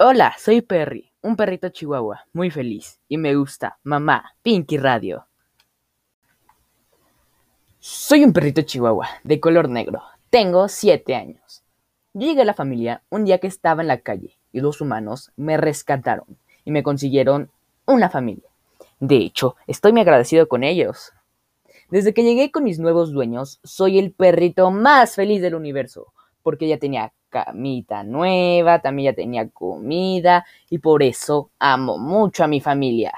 Hola, soy Perry, un perrito chihuahua, muy feliz, y me gusta, mamá, Pinky Radio. Soy un perrito chihuahua, de color negro, tengo 7 años. Yo llegué a la familia un día que estaba en la calle y dos humanos me rescataron y me consiguieron una familia. De hecho, estoy muy agradecido con ellos. Desde que llegué con mis nuevos dueños, soy el perrito más feliz del universo, porque ya tenía camita nueva, también ya tenía comida y por eso amo mucho a mi familia.